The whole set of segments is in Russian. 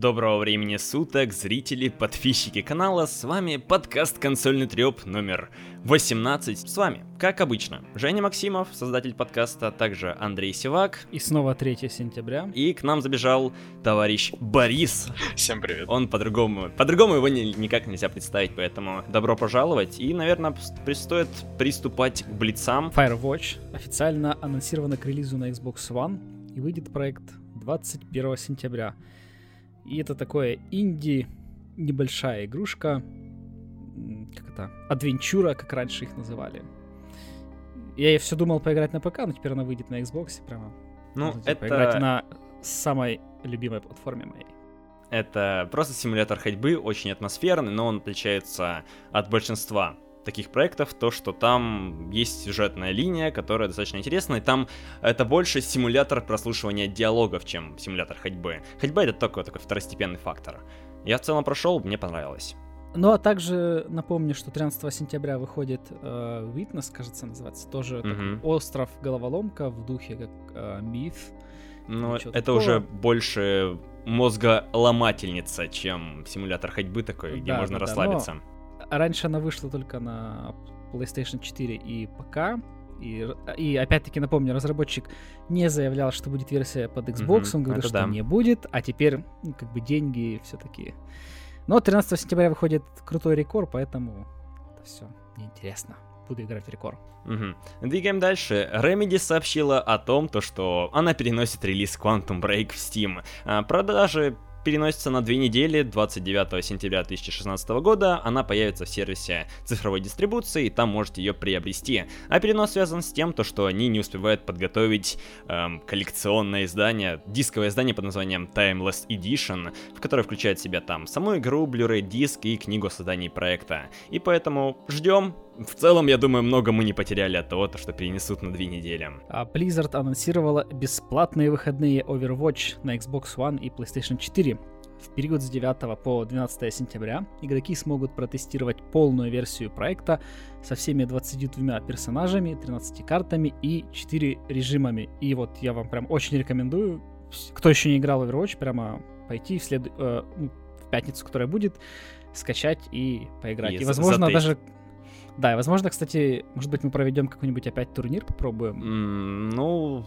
Доброго времени суток, зрители, подписчики канала, с вами подкаст «Консольный трёп» номер 18. С вами, как обычно, Женя Максимов, создатель подкаста, а также Андрей Сивак. И снова 3 сентября. И к нам забежал товарищ Борис. Всем привет. Он по-другому, по-другому его не, никак нельзя представить, поэтому добро пожаловать. И, наверное, стоит приступать к блицам. Firewatch официально анонсировано к релизу на Xbox One и выйдет проект 21 сентября. И это такое инди, небольшая игрушка, как это, адвенчура, как раньше их называли. Я все думал поиграть на ПК, но теперь она выйдет на Xbox прямо. Ну, Можете это... Поиграть на самой любимой платформе моей. Это просто симулятор ходьбы, очень атмосферный, но он отличается от большинства таких проектов, то, что там есть сюжетная линия, которая достаточно интересна, и там это больше симулятор прослушивания диалогов, чем симулятор ходьбы. Ходьба это только такой второстепенный фактор. Я в целом прошел, мне понравилось. Ну а также напомню, что 13 сентября выходит э, Witness, кажется, называется, тоже Мгм. такой остров головоломка в духе как э, миф. Но Ничего это такого. уже больше мозголомательница, чем симулятор ходьбы такой, где Да, можно да, расслабиться. А Раньше она вышла только на PlayStation 4 и ПК. И, и опять-таки напомню, разработчик не заявлял, что будет версия под Xbox, Мгм, он говорил, что да. не будет, а теперь ну, как бы деньги все-таки. Но 13 сентября выходит крутой рекорд, поэтому это все неинтересно. Буду играть в рекорд. Мгм. Двигаем дальше. Remedy сообщила о том, то, что она переносит релиз Quantum Break в Steam. А, Продажи переносятся на две недели, 29 сентября 2016 года. Она появится в сервисе цифровой дистрибуции, и там можете ее приобрести. А перенос связан с тем, то, что они не успевают подготовить эм, коллекционное издание, дисковое издание под названием Timeless Edition, в которое включает в себя там саму игру, Blu-ray диск и книгу о создании проекта. И поэтому ждем. В целом, я думаю, много мы не потеряли от того, то, что перенесут на две недели. А Blizzard анонсировала бесплатные выходные Overwatch на Xbox One и PlayStation 4. В период с 9 по 12 сентября игроки смогут протестировать полную версию проекта со всеми 22 персонажами, 13 картами и 4 режимами. И вот я вам прям очень рекомендую, кто еще не играл в Overwatch, прямо пойти в, след... э, ну, в пятницу, которая будет, скачать и поиграть. И И, возможно, даже... Да, и возможно, кстати, может быть, мы проведем какой-нибудь опять турнир, попробуем. Ну,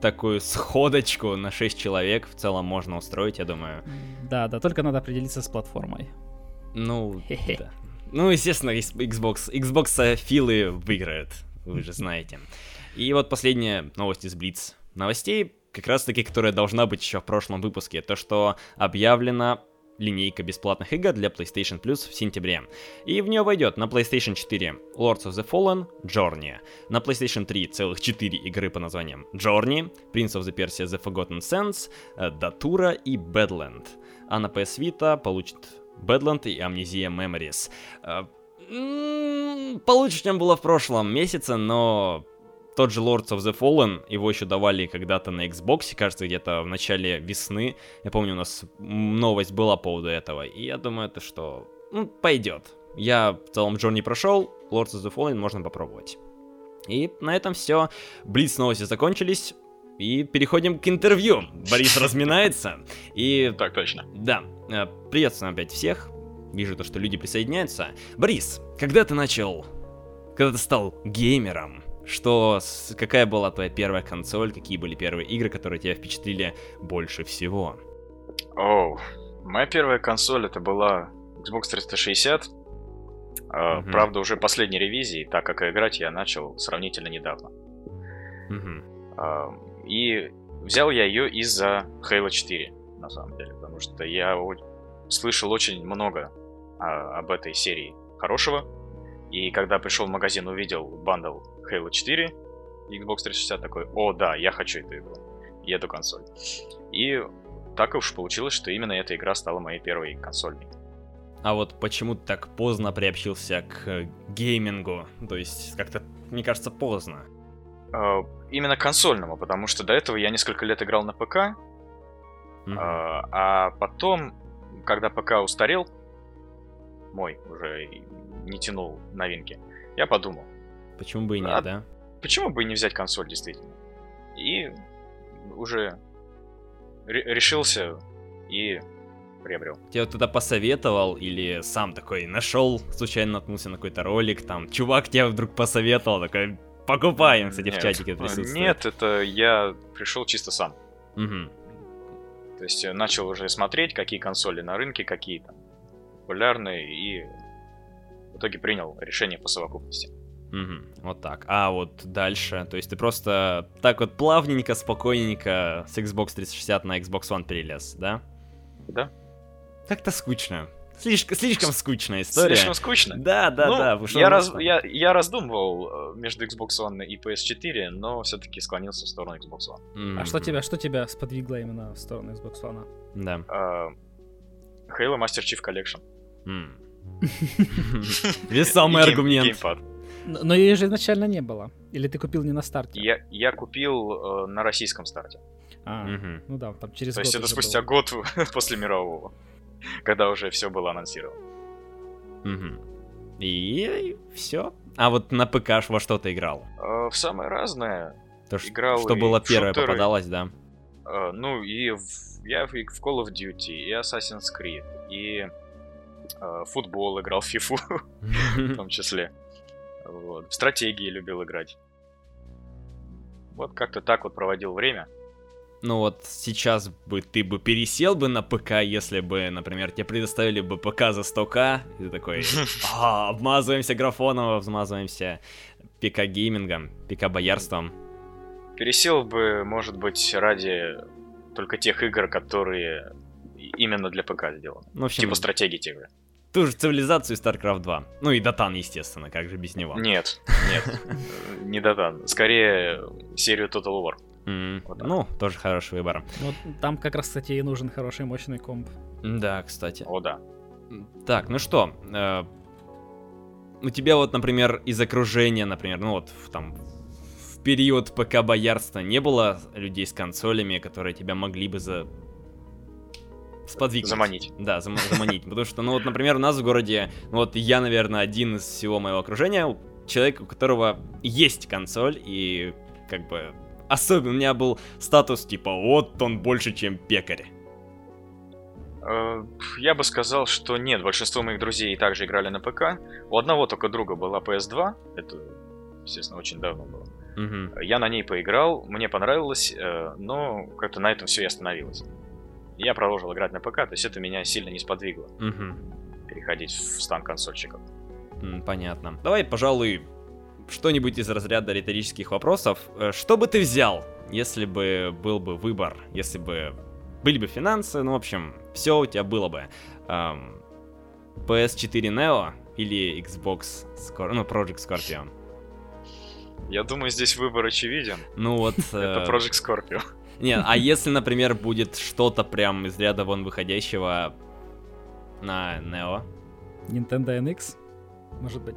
такую сходочку на 6 человек в целом можно устроить, я думаю. Да, да, только надо определиться с платформой. Ну, Хе-хе. да. Ну, естественно, Xbox, Xbox филы выиграют, вы же знаете. И вот последняя новость из Блиц. Новостей, как раз таки, которая должна быть еще в прошлом выпуске, то, что объявлена линейка бесплатных игр для PlayStation Plus в сентябре. И в нее войдет на PlayStation 4 Lords of the Fallen, Journey, на PlayStation 3 целых 4 игры по названиям Journey, Prince of the Persia The Forgotten Sands, э, Datura и Badland. А на PS Vita получит Badland и Amnesia Memories. Э, Получше, чем было в прошлом месяце, но тот же Lords of the Fallen, его еще давали когда-то на Xbox, кажется, где-то в начале весны. Я помню, у нас новость была по поводу этого, и я думаю, это что, ну, пойдет. Я в целом Джон не прошел, Lords of the Fallen можно попробовать. И на этом все. Блиц новости закончились. И переходим к интервью. Борис разминается. И Так точно. да, э, приветствуем опять всех. Вижу то, что люди присоединяются. Борис, когда ты начал, когда ты стал геймером, что, какая была твоя первая консоль, какие были первые игры, которые тебя впечатлили больше всего? Оу, моя первая консоль это была Xbox 360. А, Мгм. Правда, уже последней ревизии, так как играть я начал сравнительно недавно. Мгм. А, И взял я ее из-за Halo 4, на самом деле, потому что я слышал очень много а, об этой серии хорошего. И когда пришел в магазин, увидел бандл Halo 4 и Xbox 360, такой, о да, я хочу эту игру и эту консоль. И так уж получилось, что именно эта игра стала моей первой консольной. А вот почему ты так поздно приобщился к э, геймингу? То есть, как-то, мне кажется, поздно. А, Именно консольному, потому что до этого я несколько лет играл на ПК, Мгм. А, потом, когда ПК устарел, мой уже не тянул новинки, я подумал, Почему бы и нет, а- да? почему бы и не взять консоль действительно? И уже ре- решился и приобрел. Тебе кто-то посоветовал или сам такой нашел, случайно наткнулся на какой-то ролик, там, чувак тебе вдруг посоветовал, такой, покупаем, кстати, в Нет. чатике А, присутствует. Нет, это я пришел чисто сам. Мгм. То есть э, начал уже смотреть, какие консоли на рынке, какие там популярные, и в итоге принял решение по совокупности. Мгм, Вот так. А вот дальше, то есть ты просто так вот плавненько, спокойненько с Xbox 360 на Xbox One перелез, да? Да? Как-то скучно. Слишком, слишком скучная история. Слишком скучно. Да, да, Ну, да. я, раз, я, я раздумывал э, между Xbox One и PS4, но все-таки склонился в сторону Xbox One. А что тебя, что тебя сподвигло именно в сторону Xbox One? Да. А, Halo Master Chief Collection. М. Весомый аргумент. геймпад. Но ее же изначально не было. Или ты купил не на старте? Я, я купил э, на российском старте. А, Мгм. ну да, там через То год есть это спустя было. год после мирового, когда уже все было анонсировано. Мгм. И все. А вот на ПК во что ты играл? Э, В самое разное. То, Играл что было первое шутеры. попадалось, да? Э, Ну и в- я в в Call of Duty, и Assassin's Creed, и э, футбол играл, в FIFA в том числе. Вот. В стратегии любил играть. Вот как-то так вот проводил время. Ну вот сейчас бы ты бы пересел бы на ПК, если бы, например, тебе предоставили бы ПК за 100к, и ты такой, а, обмазываемся графоном, обмазываемся ПК-геймингом, ПК-боярством. Пересел бы, может быть, ради только тех игр, которые именно для ПК сделаны. Ну, в общем, Типа стратегии те же. Ту же цивилизацию StarCraft 2. Ну и Дотан, естественно, как же без него. Нет, нет, не Дотан. Скорее серию Total War. Вот. Ну, тоже хороший выбор. Вот там как раз, кстати, и нужен хороший мощный комп. Да, кстати. О, да. Так, ну что, э, у тебя вот, например, из окружения, например, ну вот в, там в период ПК боярства не было людей с консолями, которые тебя могли бы за сподвигнуть. Заманить. Да, зам- заманить. Потому что, ну вот, например, у нас в городе, ну вот я, наверное, один из всего моего окружения, человек, у которого есть консоль, и как бы особенно у меня был статус типа вот он больше, чем пекарь. Э, Я бы сказал, что нет, большинство моих друзей также играли на ПК. У одного только друга была PS2, это, естественно, очень давно было. Мгм. Я на ней поиграл, мне понравилось, э, но как-то на этом все и остановилось. Я продолжил играть на ПК, то есть это меня сильно не сподвигло Мгм. переходить в стан консольщиков. Понятно. Давай, пожалуй, что-нибудь из разряда риторических вопросов. Э, Что бы ты взял, если бы был бы выбор, если бы были бы финансы, ну, в общем, все у тебя было бы. Ам, PS4 Neo или Xbox Scor- ну, Project Scorpio? Я думаю, здесь выбор очевиден. Ну вот... Это э, Project Scorpio. Нет, а если, например, будет что-то прям из ряда вон выходящего на Neo? Nintendo NX, может быть.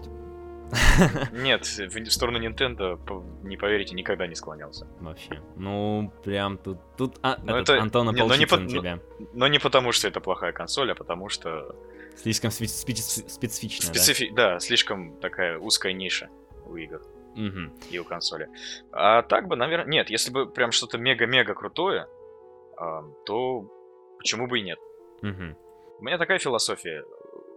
Нет, в сторону Nintendo, по- не поверите, никогда не склонялся. Вообще. Ну, прям тут... Тут а, Ну, этот это- Антон не, ну, не под- на ну, тебя. Но не потому, что это плохая консоль, а потому что Слишком спе- специ- специфично, специфи... да, слишком такая узкая ниша у игр Мгм. и у консоли. А так бы, наверное, нет, если бы прям что-то мега-мега крутое, то почему бы и нет? Мгм. У меня такая философия.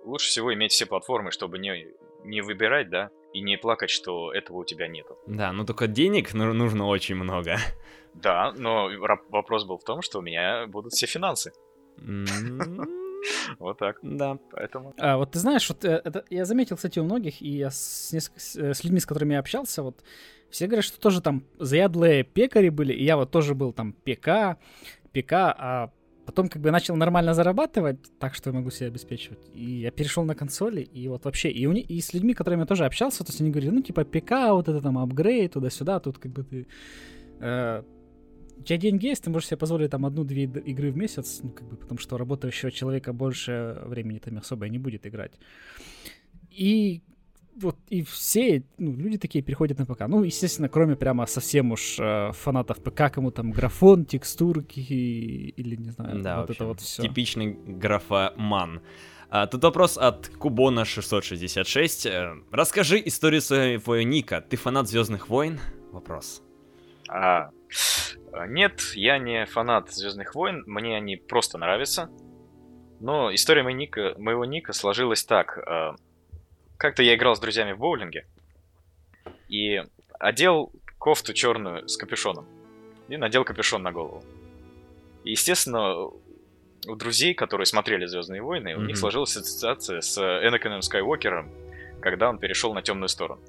Лучше всего иметь все платформы, чтобы не, не выбирать, да, и не плакать, что этого у тебя нету. Да, ну только денег ну- нужно очень много. Да, но вопрос был в том, что у меня будут все финансы. М, Вот так. Да. Поэтому... А, вот ты знаешь, вот э, это я заметил, кстати, у многих, и я с, э, с людьми, с которыми я общался, вот все говорят, что тоже там заядлые пекари были, и я вот тоже был там ПК, ПК, а потом как бы начал нормально зарабатывать, так что я могу себя обеспечивать. И я перешел на консоли, и вот вообще, и, у них, и с людьми, которыми я тоже общался, то есть они говорили, ну типа ПК, вот это там апгрейд, туда-сюда, тут как бы ты... э, у тебя деньги есть, ты можешь себе позволить там одну-две игры в месяц, ну, как бы, потому что у работающего человека больше времени там особо и не будет играть. И вот и все ну, люди такие переходят на ПК. Ну, естественно, кроме прямо совсем уж э, фанатов ПК, кому там графон, текстурки и- или не знаю, Да, вот это вот все. Типичный графоман. А, тут вопрос от Кубона 666. Э, Расскажи историю своего ника. Ты фанат Звездных войн? Вопрос. А, нет, я не фанат Звездных войн, мне они просто нравятся. Но история моего ника, моего ника сложилась так. Э, как-то я играл с друзьями в боулинге и одел кофту черную с капюшоном. И надел капюшон на голову. И, естественно, у друзей, которые смотрели Звездные войны, mm-hmm. у них сложилась ассоциация с Энакином Скайуокером, когда он перешел на темную сторону.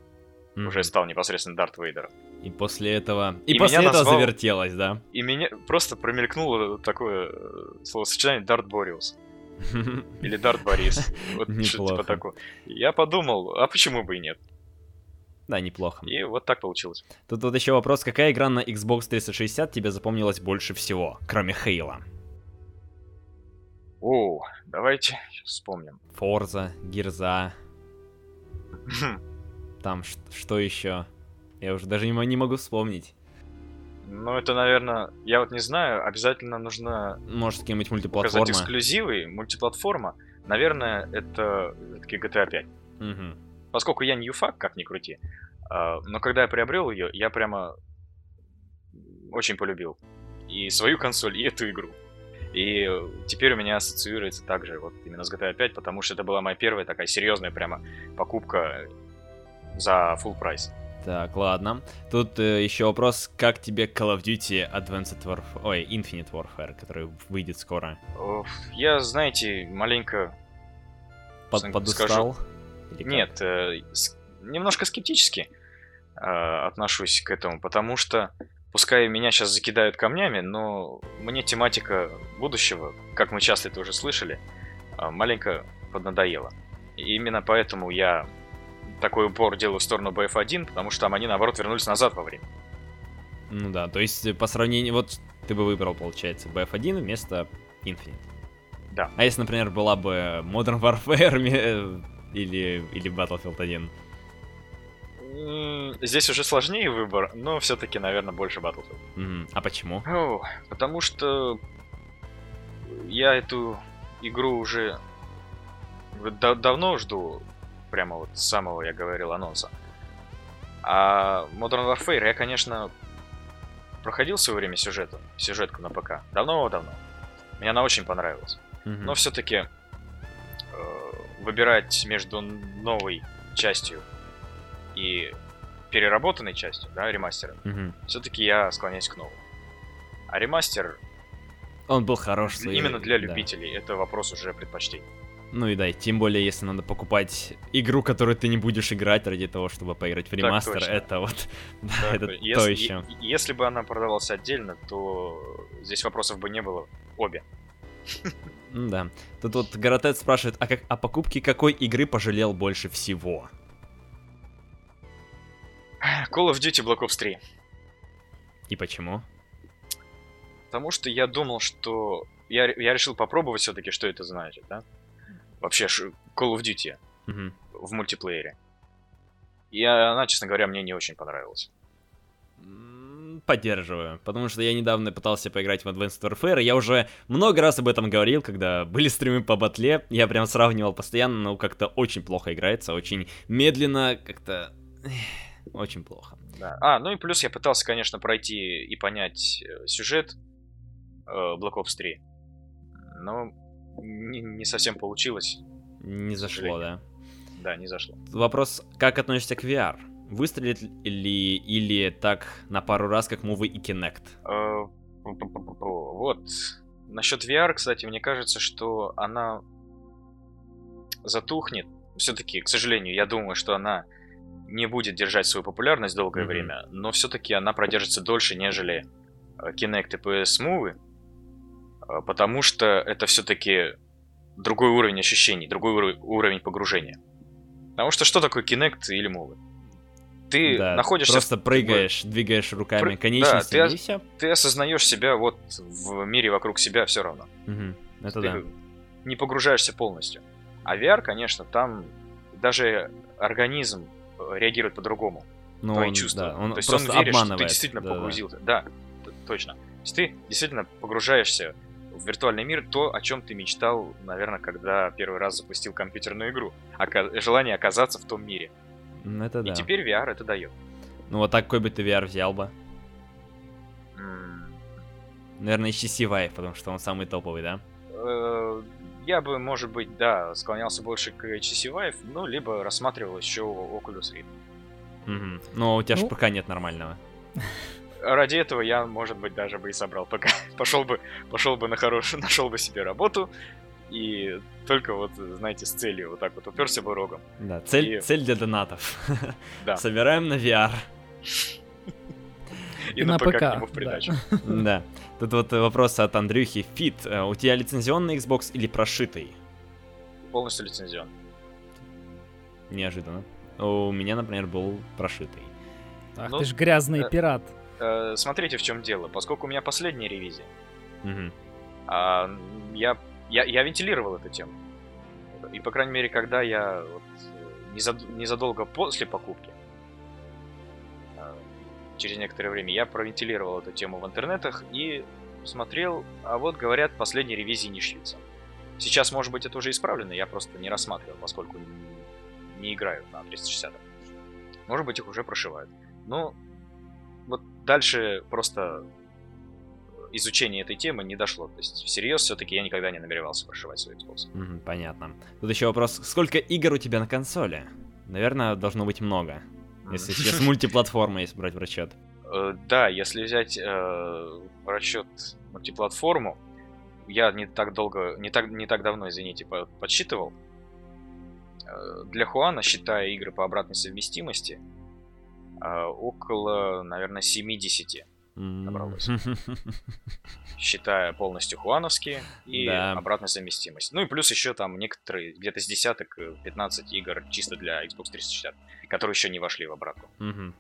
Mm-hmm. Уже стал непосредственно Дарт Вейдером. И после этого... И, и после этого назвал... завертелось, да? И меня просто промелькнуло такое э, словосочетание Дарт Бориус. Или Дарт Борис. Вот что типа такое. Я подумал, а почему бы и нет? Да, неплохо. И вот так получилось. Тут вот еще вопрос, какая игра на Xbox 360 тебе запомнилась больше всего, кроме Хейла? О, давайте вспомним. Форза, Гирза. Там что еще? Я уже даже не, не могу вспомнить. Ну, это, наверное, я вот не знаю, обязательно нужно... Может, какие-нибудь мультиплатформы. Указать эксклюзивы, мультиплатформа. Наверное, это таки GTA 5. Угу. Поскольку я не юфак, как ни крути, а, но когда я приобрел ее, я прямо очень полюбил и свою консоль, и эту игру. И теперь у меня ассоциируется также вот именно с GTA 5, потому что это была моя первая такая серьезная прямо покупка за full прайс. Так, ладно. Тут э, еще вопрос, как тебе Call of Duty Advanced Warfare, ой, Infinite Warfare, который выйдет скоро? Я, знаете, маленько... Под, подустал? Нет, э, с... немножко скептически э, отношусь к этому, потому что пускай меня сейчас закидают камнями, но мне тематика будущего, как мы часто это уже слышали, э, маленько поднадоела. И именно поэтому я такой упор делаю в сторону BF1, потому что там они, наоборот, вернулись назад во время. Ну да, то есть э, по сравнению... Вот ты бы выбрал, получается, BF1 вместо Infinite. Да. А если, например, была бы Modern Warfare э, или, или Battlefield 1? Здесь уже сложнее выбор, но все-таки, наверное, больше Battlefield. Mm, а почему? О, потому что я эту игру уже давно жду прямо вот с самого, я говорил, анонса. А Modern Warfare я, конечно, проходил в свое время сюжетом, сюжетку на ПК. Давно-давно. Мне она очень понравилась. Mm-hmm. Но все-таки э, выбирать между новой частью и переработанной частью, да, ремастером, mm-hmm. все-таки я склоняюсь к новому. А ремастер... Он был хорош. Именно для любителей. Да. Это вопрос уже предпочтений. Ну и да, тем более, если надо покупать игру, которую ты не будешь играть ради того, чтобы поиграть в ремастер, это вот, да, это если, то еще. Если бы она продавалась отдельно, то здесь вопросов бы не было. Обе. Да. Тут вот Гаратет спрашивает, а как о покупке какой игры пожалел больше всего? Call of Duty Black Ops 3. И почему? Потому что я думал, что... Я, я решил попробовать все-таки, что это значит, да? Вообще Call of Duty угу. в мультиплеере. И она, честно говоря, мне не очень понравилась. Поддерживаю, потому что я недавно пытался поиграть в Advanced Warfare, я уже много раз об этом говорил, когда были стримы по батле, я прям сравнивал постоянно, но как-то очень плохо играется, очень медленно, как-то очень плохо. Да. А, ну и плюс я пытался, конечно, пройти и понять э, сюжет э, Black Ops 3, но не, не совсем получилось. Не зашло, да? Да, не зашло. Вопрос, как относишься к VR? Выстрелит ли или так на пару раз, как Move и Kinect? Э, вот. Насчет VR, кстати, мне кажется, что она затухнет. Все-таки, к сожалению, я думаю, что она не будет держать свою популярность долгое mm-hmm. время, но все-таки она продержится дольше, нежели э, Kinect и PS Move. А, потому что это все-таки другой уровень ощущений, другой уровень погружения. Потому что что такое Kinect или Move? Ты да, находишься... Просто прыгаешь, в... двигаешь руками, Пры... конечностями, да, ты, и все. Ты осознаешь себя вот в мире вокруг себя все равно. Угу, это ты да. не погружаешься полностью. А VR, конечно, там даже организм э, реагирует по-другому. Ну, твои он, чувства. Да, он То есть он верит, обманывает. что ты действительно да, погрузился. Да, да точно. То есть ты действительно погружаешься в виртуальный мир то, о чем ты мечтал, наверное, когда первый раз запустил компьютерную игру. Ока- желание оказаться в том мире. Ну, это да. И теперь VR это дает. Ну вот такой бы ты VR взял бы. Наверное, HTC Vive, потому что он самый топовый, да? Э, я бы, может быть, да, склонялся больше к HTC Vive, ну, либо рассматривал еще Oculus Rift. Угу. Но у тебя Ну. же пока нет нормального. Ради этого я, может быть, даже бы и собрал пока. Пошел бы, пошел бы на хорошую, нашел бы себе работу, и только вот, знаете, с целью вот так вот уперся бы рогом. Да, цель, И- цель для донатов. Да. Собираем на VR. И, на, ПК, к нему в да. придачу. Да. Тут вот вопрос от Андрюхи. Фит, э, у тебя лицензионный Xbox или прошитый? Полностью лицензион. Неожиданно. У меня, например, был прошитый. Ах Ну, ты ж грязный э, пират. Э, смотрите, в чем дело. Поскольку у меня последняя ревизия, Мгм. а, я, я, я вентилировал эту тему. И, по крайней мере, когда я вот, э, незад- незадолго после покупки, э, через некоторое время, я провентилировал эту тему в интернетах и смотрел, а вот, говорят, последние ревизии не шьются. Сейчас, может быть, это уже исправлено, я просто не рассматривал, поскольку не играю на 360. Может быть, их уже прошивают. Ну, вот дальше просто изучение этой темы не дошло. То есть, всерьез, все-таки я никогда не намеревался прошивать свой Xbox. Мгм, понятно. Тут еще вопрос, сколько игр у тебя на консоли? Наверное, должно быть много. Если сейчас мультиплатформа, если брать в расчет. Э, Да, если взять э, в расчет мультиплатформу, я не так долго, не так, не так давно, извините, по- подсчитывал. Э, Для Хуана, считая игры по обратной совместимости, около, наверное, 70, М. Набралось. считая полностью хуановские и Да. обратную совместимость. Ну и плюс еще там некоторые, где-то с десяток, э, 15 игр чисто для Xbox 360, которые еще не вошли в обратку. Ну,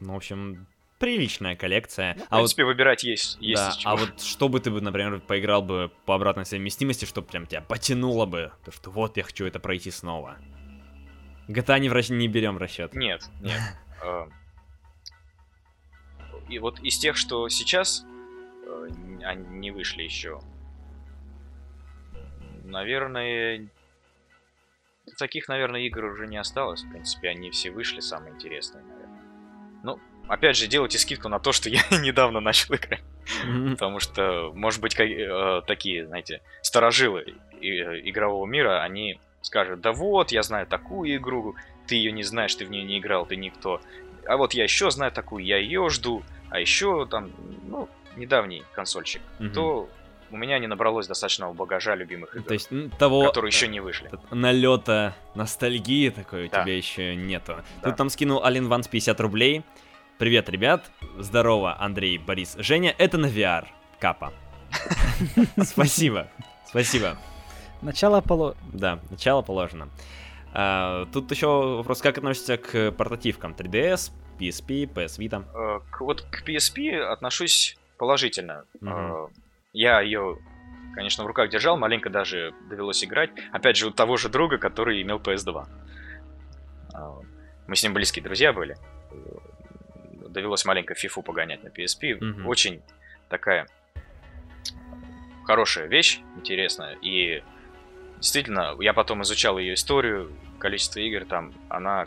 в общем, приличная коллекция. Ну, в а вот принципе, выбирать есть, есть Да, а вот что бы ты бы, например, поиграл бы по обратной совместимости, чтобы прям тебя потянуло бы, то что вот я хочу это пройти снова. GTA не, в расч- не берем в расчет. Нет, нет. И вот из тех, что сейчас э, они не вышли еще, наверное, таких, наверное, игр уже не осталось. В принципе, они все вышли, самые интересные, наверное. Ну, опять же, делайте скидку на то, что я недавно начал играть. Потому что, может быть, э, такие, знаете, старожилы э, игрового мира, они скажут, да вот, я знаю такую игру, ты ее не знаешь, ты в нее не играл, ты никто. А вот я еще знаю такую, я ее жду, а еще там, ну, недавний консольщик, Мгм. то у меня не набралось достаточного багажа любимых игр, То есть м, того которые еще не вышли. налета ностальгии такой у Да. тебя еще нету. Да. Тут там скинул Ален Ванс 50 рублей. Привет, ребят. Здорово, Андрей, Борис, Женя. Это на VR. Капа. Спасибо. Спасибо. Начало поло... Да, начало положено. А, тут еще вопрос, как относишься к портативкам 3DS, PSP, PS Vita? Э, к- вот к PSP отношусь положительно. Мгм. Э, Я ее, конечно, в руках держал, маленько даже довелось играть. Опять же, у того же друга, который имел PS2. А, Мы с ним близкие друзья были. Довелось маленько фифу погонять на PSP. Мгм. Очень такая хорошая вещь, интересная. И действительно, я потом изучал ее историю, количество игр там, она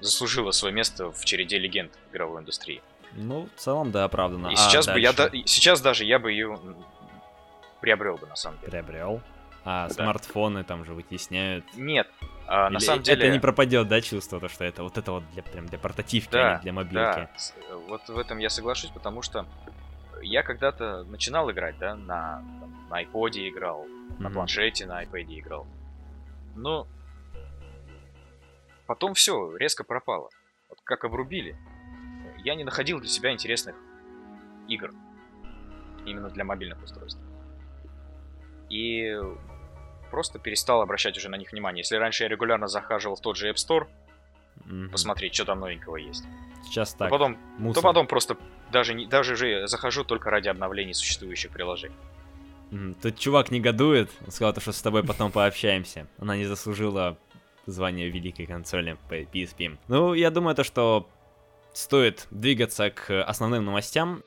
заслужила свое место в череде легенд игровой индустрии. Ну, в целом, да, оправданно. И А сейчас бы я дальше? да- и сейчас даже я бы ее приобрел бы на самом деле. приобрел. А Да. смартфоны там же вытесняют. Нет, а, на Или самом деле. Это не пропадет, да, чувство, то, что это вот это вот для, прям для портативки, а Да, не для мобилки. Да, вот в этом я соглашусь, потому что я когда-то начинал играть, да, на, там, на iPod играл, на Мгм. планшете на iPad играл. Но потом все резко пропало. Вот как обрубили. Я не находил для себя интересных игр. Именно для мобильных устройств. И просто перестал обращать уже на них внимание. Если раньше я регулярно захаживал в тот же App Store, Мгм. посмотреть, что там новенького есть. Сейчас то так, потом, мусор. то потом просто даже, не, даже же захожу только ради обновлений существующих приложений. Тут чувак негодует, он сказал, то, что с тобой потом пообщаемся. Она не заслужила звание великой консоли по PSP. Ну, я думаю, то, что стоит двигаться к основным новостям.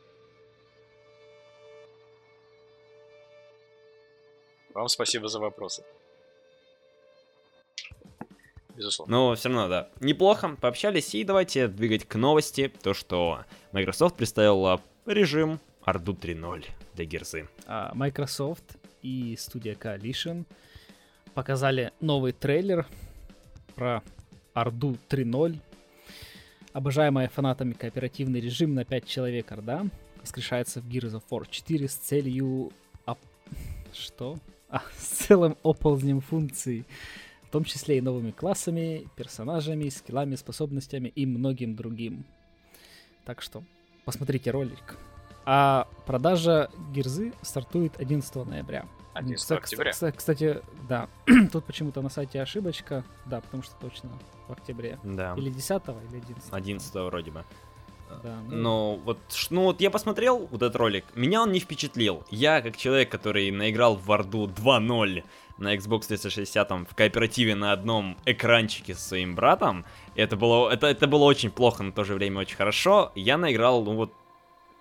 Вам спасибо за вопросы. Безусловно. Но все равно, да, неплохо, пообщались, и давайте двигать к новости. То, что Microsoft представила режим Ardu 3.0 для Герзы. Microsoft и студия Coalition показали новый трейлер про Орду 3.0. Обожаемая фанатами кооперативный режим на 5 человек Орда воскрешается в Gears of War 4 с целью... Оп... Что? А, с целым оползнем функций, в том числе и новыми классами, персонажами, скиллами, способностями и многим другим. Так что посмотрите ролик. А продажа Гирзы стартует 11 ноября. 11 Кста- октября. кста- Кстати, да, тут почему-то на сайте ошибочка. Да, потому что точно в октябре. Да. Или 10 или 11 11 вроде бы. Да, ну, Но вот, ну вот я посмотрел вот этот ролик, меня он не впечатлил. Я, как человек, который наиграл в Варду 2.0 на Xbox 360 в кооперативе на одном экранчике со своим братом, это было, это, это было очень плохо, но в то же время очень хорошо. Я наиграл, ну вот,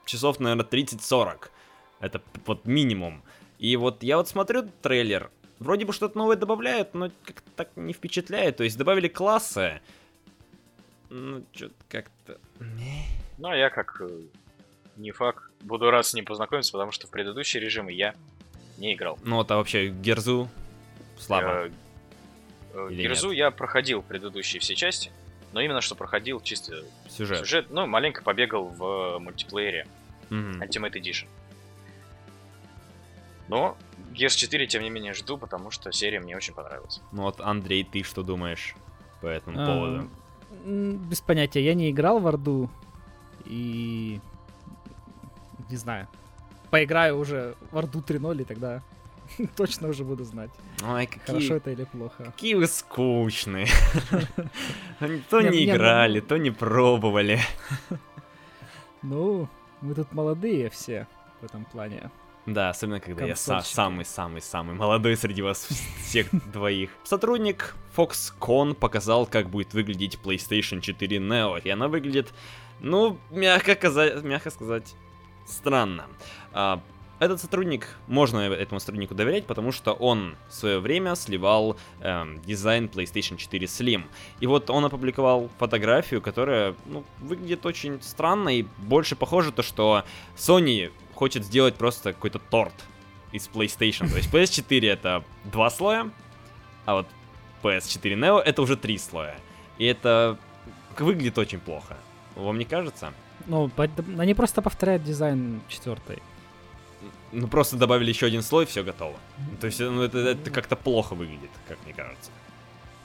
часов, наверное, 30-40. Это вот минимум. И вот я вот смотрю трейлер, вроде бы что-то новое добавляют, но как-то так не впечатляет. То есть добавили классы, ну, что-то как-то... Ну, а я как э, не факт, буду рад с ним познакомиться, потому что в предыдущие режимы я не играл. Ну, а вообще Герзу слабо. Э, э, Или Гирзу я проходил предыдущие все части, но именно что проходил чисто Сюжет. сюжет, ну, маленько побегал в мультиплеере Мгм. Ultimate Edition. Но Gears 4, тем не менее, жду, потому что серия мне очень понравилась. Ну вот, Андрей, ты что думаешь по этому а, поводу? Без понятия, я не играл в Орду. И... Не знаю. Поиграю уже в Орду 3.0, и тогда точно уже буду знать, Ой, какие, хорошо это или плохо. какие вы скучные. То Не, ну- играли, то не пробовали. Ну, мы тут молодые все в этом плане. Да, особенно когда я самый-самый-самый молодой среди вас всех двоих. Сотрудник Foxconn показал, как будет выглядеть PlayStation 4 Neo, и она выглядит, ну, мягко, каза- мягко сказать, странно. Этот сотрудник, можно этому сотруднику доверять, потому что он в свое время сливал эм, дизайн PlayStation 4 Slim. И вот он опубликовал фотографию, которая, ну, выглядит очень странно и больше похоже то, что Sony хочет сделать просто какой-то торт из PlayStation. То есть PS4 это два слоя, а вот PS4 Neo это уже три слоя. И это выглядит очень плохо. Вам не кажется? Ну, они просто повторяют дизайн четвертой. Ну просто добавили еще один слой, все готово. То есть ну, это, это как-то плохо выглядит, как мне кажется.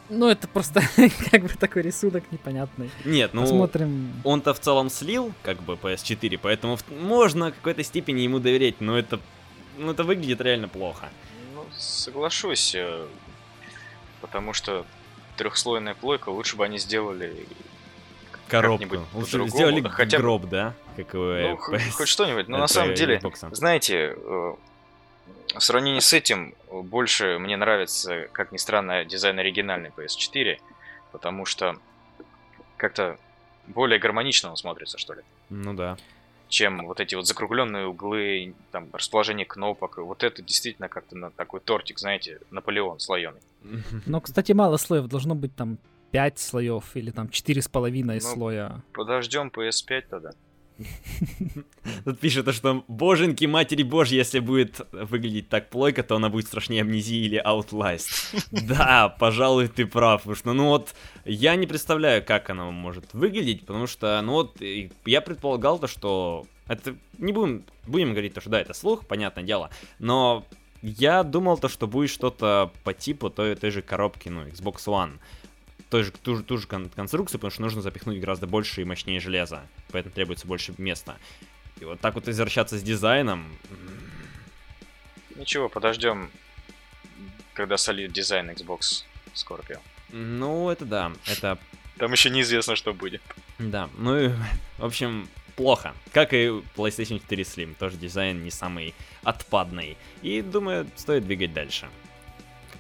Ну, это просто как бы такой рисунок непонятный. Нет, ну Посмотрим. он-то в целом слил, как бы PS4, поэтому в- можно в какой-то степени ему доверять, но это, ну, это выглядит реально плохо. Ну, соглашусь, э, потому что трехслойная плойка лучше бы они сделали Коробку. Лучше сделали да хотя бы- гроб, да? Как у э, ну, PS хоть что-нибудь. Но на самом деле, знаете, э, в сравнении с этим э, больше мне нравится, как ни странно, дизайн оригинальный PS4, потому что как-то более гармонично он смотрится, что ли, Ну да. чем вот эти вот закругленные углы, там, расположение кнопок. Вот это действительно как-то на такой тортик, знаете, Наполеон слоеный. Но, кстати, мало слоев. Должно быть там 5 слоев или там 4,5 Ну, слоя. Подождем PS5 тогда. Тут пишет, то, что боженьки матери божьи, если будет выглядеть так плойка, то она будет страшнее амнезии или Outlast. Да, пожалуй, ты прав, потому что, ну вот, я не представляю, как она может выглядеть, потому что, ну вот, я предполагал то, что это, не будем, будем говорить то, что да, это слух, понятное дело, но я думал то, что будет что-то по типу той, той же коробки, ну, Xbox One, той же, ту, же, ту же кон- конструкцию, потому что нужно запихнуть гораздо больше и мощнее железа, поэтому требуется больше места. И вот так вот извращаться с дизайном... Ничего, подождем, когда солит дизайн Xbox Scorpio. Ну, это да, это... Там еще неизвестно, что будет. Да, ну и, в общем, плохо. Как и PlayStation 4 Slim, тоже дизайн не самый отпадный. И, думаю, стоит двигать дальше.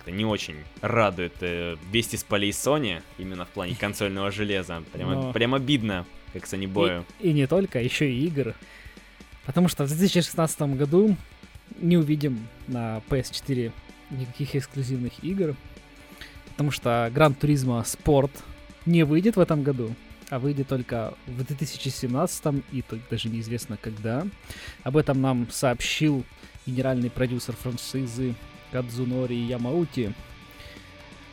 Как-то не очень радует э, вести с полей Sony, именно в плане консольного железа. Прямо, Но- прям обидно, как Сонибою. И, и не только, еще и игр. Потому что в 2016 году не увидим на PS4 никаких эксклюзивных игр. Потому что Гран Туризма Спорт не выйдет в этом году, а выйдет только в 2017 и тут даже неизвестно когда. Об этом нам сообщил генеральный продюсер франшизы Кадзунори Ямаути.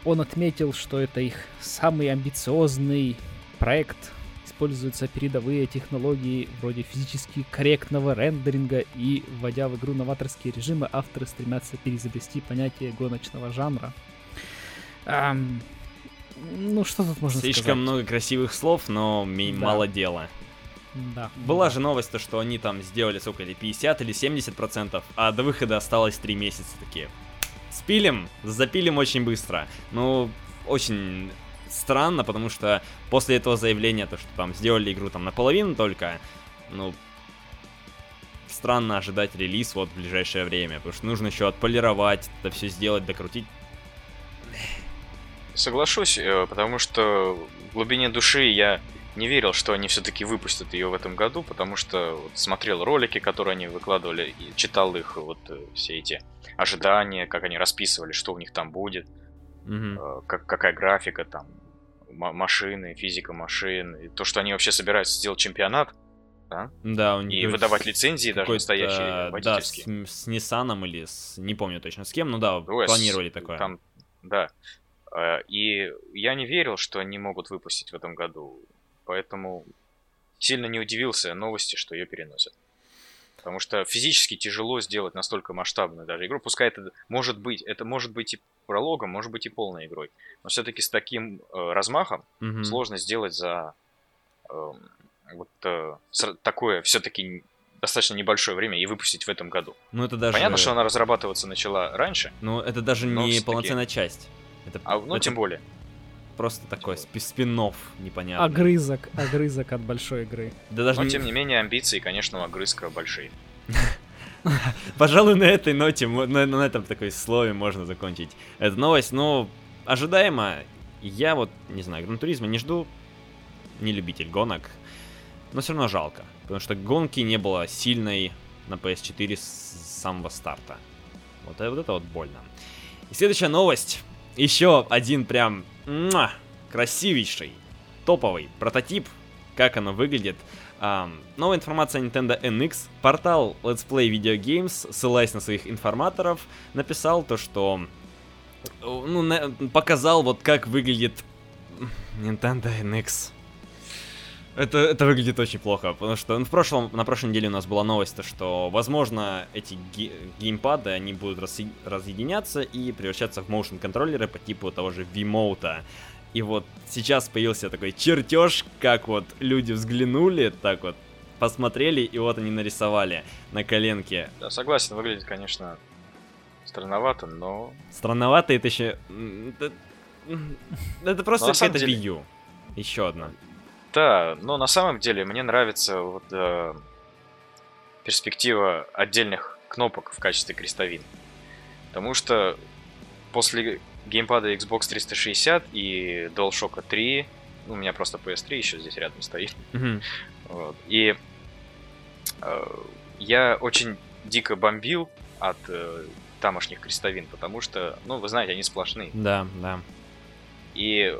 он отметил, что это их самый амбициозный проект. Используются передовые технологии вроде физически корректного рендеринга и, вводя в игру новаторские режимы, авторы стремятся переизобрести понятие гоночного жанра. Эм, ну, что тут можно Слишком сказать? много красивых слов, но Да. мало дела. Да. Была да. же новость, то, что они там сделали, сколько, или 50 или 70 процентов, а до выхода осталось 3 месяца такие. Спилим, запилим очень быстро. Ну, очень странно, потому что после этого заявления, то, что там сделали игру там наполовину только, ну, странно ожидать релиз вот в ближайшее время, потому что нужно еще отполировать, это все сделать, докрутить. Соглашусь, э, потому что в глубине души я не верил, что они все-таки выпустят ее в этом году, потому что вот смотрел ролики, которые они выкладывали, и читал их вот э, все эти ожидания, как они расписывали, что у них там будет, Мгм. э, как, какая графика там, машины, физика машин, и то, что они вообще собираются сделать чемпионат Да, у них и выдавать лицензии даже настоящие Да, водительские. с, с Nissan или с... Не помню точно с кем, ну да, Ой, с- планировали такое. Там, да. Э, И я не верил, что они могут выпустить в этом году. Поэтому сильно не удивился новости, что ее переносят. Потому что физически тяжело сделать настолько масштабную даже игру. Пускай это может быть, это может быть и прологом, может быть и полной игрой. Но все-таки с таким э, размахом Мгм. сложно сделать за эм, вот э, такое все-таки достаточно небольшое время и выпустить в этом году. Ну это даже... Понятно, что она разрабатываться начала раньше, Ну это даже но не полноценная часть. Это, а ну это тем более. Просто такой спи- спин-офф непонятный. Огрызок, огрызок от большой игры. Да даже Но не- тем не менее амбиции, конечно, у огрызка большие. Пожалуй, на этой ноте, на, на этом такой слове можно закончить эту новость. Но ожидаемо, я вот, не знаю, Гран Туризма не жду, не любитель гонок, но все равно жалко, потому что гонки не было сильной на PS4 с самого старта. Вот, э- вот это вот больно. И следующая новость. Еще один прям муа, красивейший, топовый прототип, как оно выглядит. Ам, новая информация о Nintendo NX. Портал Let's Play Video Games, ссылаясь на своих информаторов, написал то, что э, ну, на- показал вот как выглядит Nintendo NX. Это, это выглядит очень плохо, потому что ну, в прошлом, на прошлой неделе у нас была новость, то, что, возможно, эти ге- геймпады, они будут разъе- разъединяться и превращаться в motion контроллеры по типу того же Wiimote. И вот сейчас появился такой чертеж, как вот люди взглянули, так вот посмотрели, и вот они нарисовали на коленке. Да, согласен, выглядит, конечно, странновато, но Странновато это еще... Это, просто какая-то деле-. Еще одна. Да, но на самом деле мне нравится вот э, перспектива отдельных кнопок в качестве крестовин. Потому что после геймпада Xbox 360 и DualShock 3, ну, у меня просто PS3 еще здесь рядом стоит, Мгм. Вот. И э, я очень дико бомбил от э, тамошних крестовин, потому что, ну, вы знаете, они сплошные. Да, да. И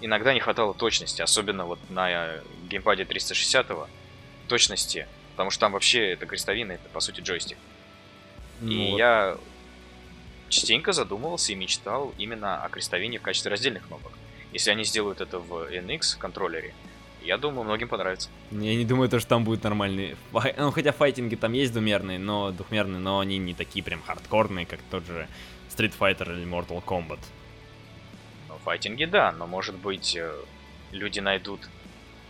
иногда не хватало точности, особенно вот на э, геймпаде 360 точности, потому что там вообще это крестовина, это по сути джойстик. Ну и вот. я частенько задумывался и мечтал именно о крестовине в качестве раздельных кнопок. Если они сделают это в NX контроллере, я думаю, многим понравится. Я не думаю, то, что там будет нормальный... Ну, хотя файтинги там есть двумерные, но двухмерные, но они не такие прям хардкорные, как тот же Street Fighter или Mortal Kombat. Файтинги, да, но может быть э, люди найдут